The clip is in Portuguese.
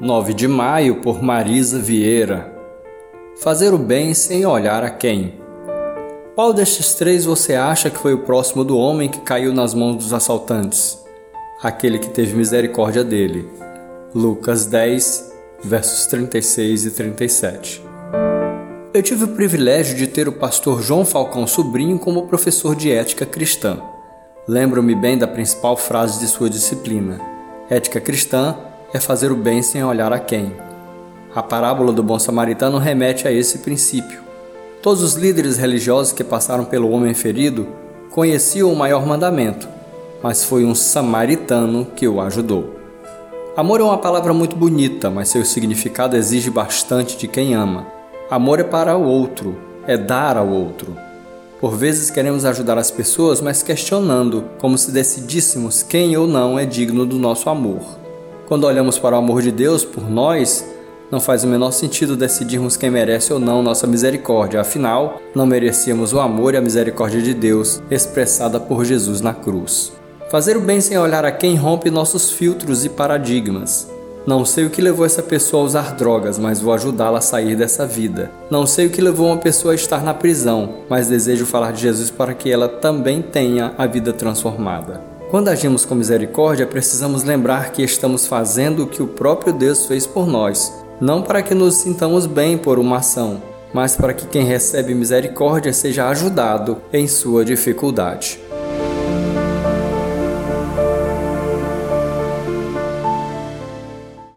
Nove de maio por Marisa Vieira. Fazer o bem sem olhar a quem. Qual destes três você acha que foi o próximo do homem que caiu nas mãos dos assaltantes? Aquele que teve misericórdia dele. Lucas 10, versos 36 e 37. Eu tive o privilégio de ter o pastor João Falcão Sobrinho como professor de ética cristã. Lembro-me bem da principal frase de sua disciplina: Ética cristã é fazer o bem sem olhar a quem. A parábola do bom samaritano remete a esse princípio. Todos os líderes religiosos que passaram pelo homem ferido conheciam o maior mandamento, mas foi um samaritano que o ajudou. Amor é uma palavra muito bonita, mas seu significado exige bastante de quem ama. Amor é para o outro, é dar ao outro. Por vezes queremos ajudar as pessoas, mas questionando, como se decidíssemos quem ou não é digno do nosso amor. Quando olhamos para o amor de Deus por nós, não faz o menor sentido decidirmos quem merece ou não nossa misericórdia, afinal, não merecíamos o amor e a misericórdia de Deus expressada por Jesus na cruz. Fazer o bem sem olhar a quem rompe nossos filtros e paradigmas. Não sei o que levou essa pessoa a usar drogas, mas vou ajudá-la a sair dessa vida. Não sei o que levou uma pessoa a estar na prisão, mas desejo falar de Jesus para que ela também tenha a vida transformada. Quando agimos com misericórdia, precisamos lembrar que estamos fazendo o que o próprio Deus fez por nós, não para que nos sintamos bem por uma ação, mas para que quem recebe misericórdia seja ajudado em sua dificuldade.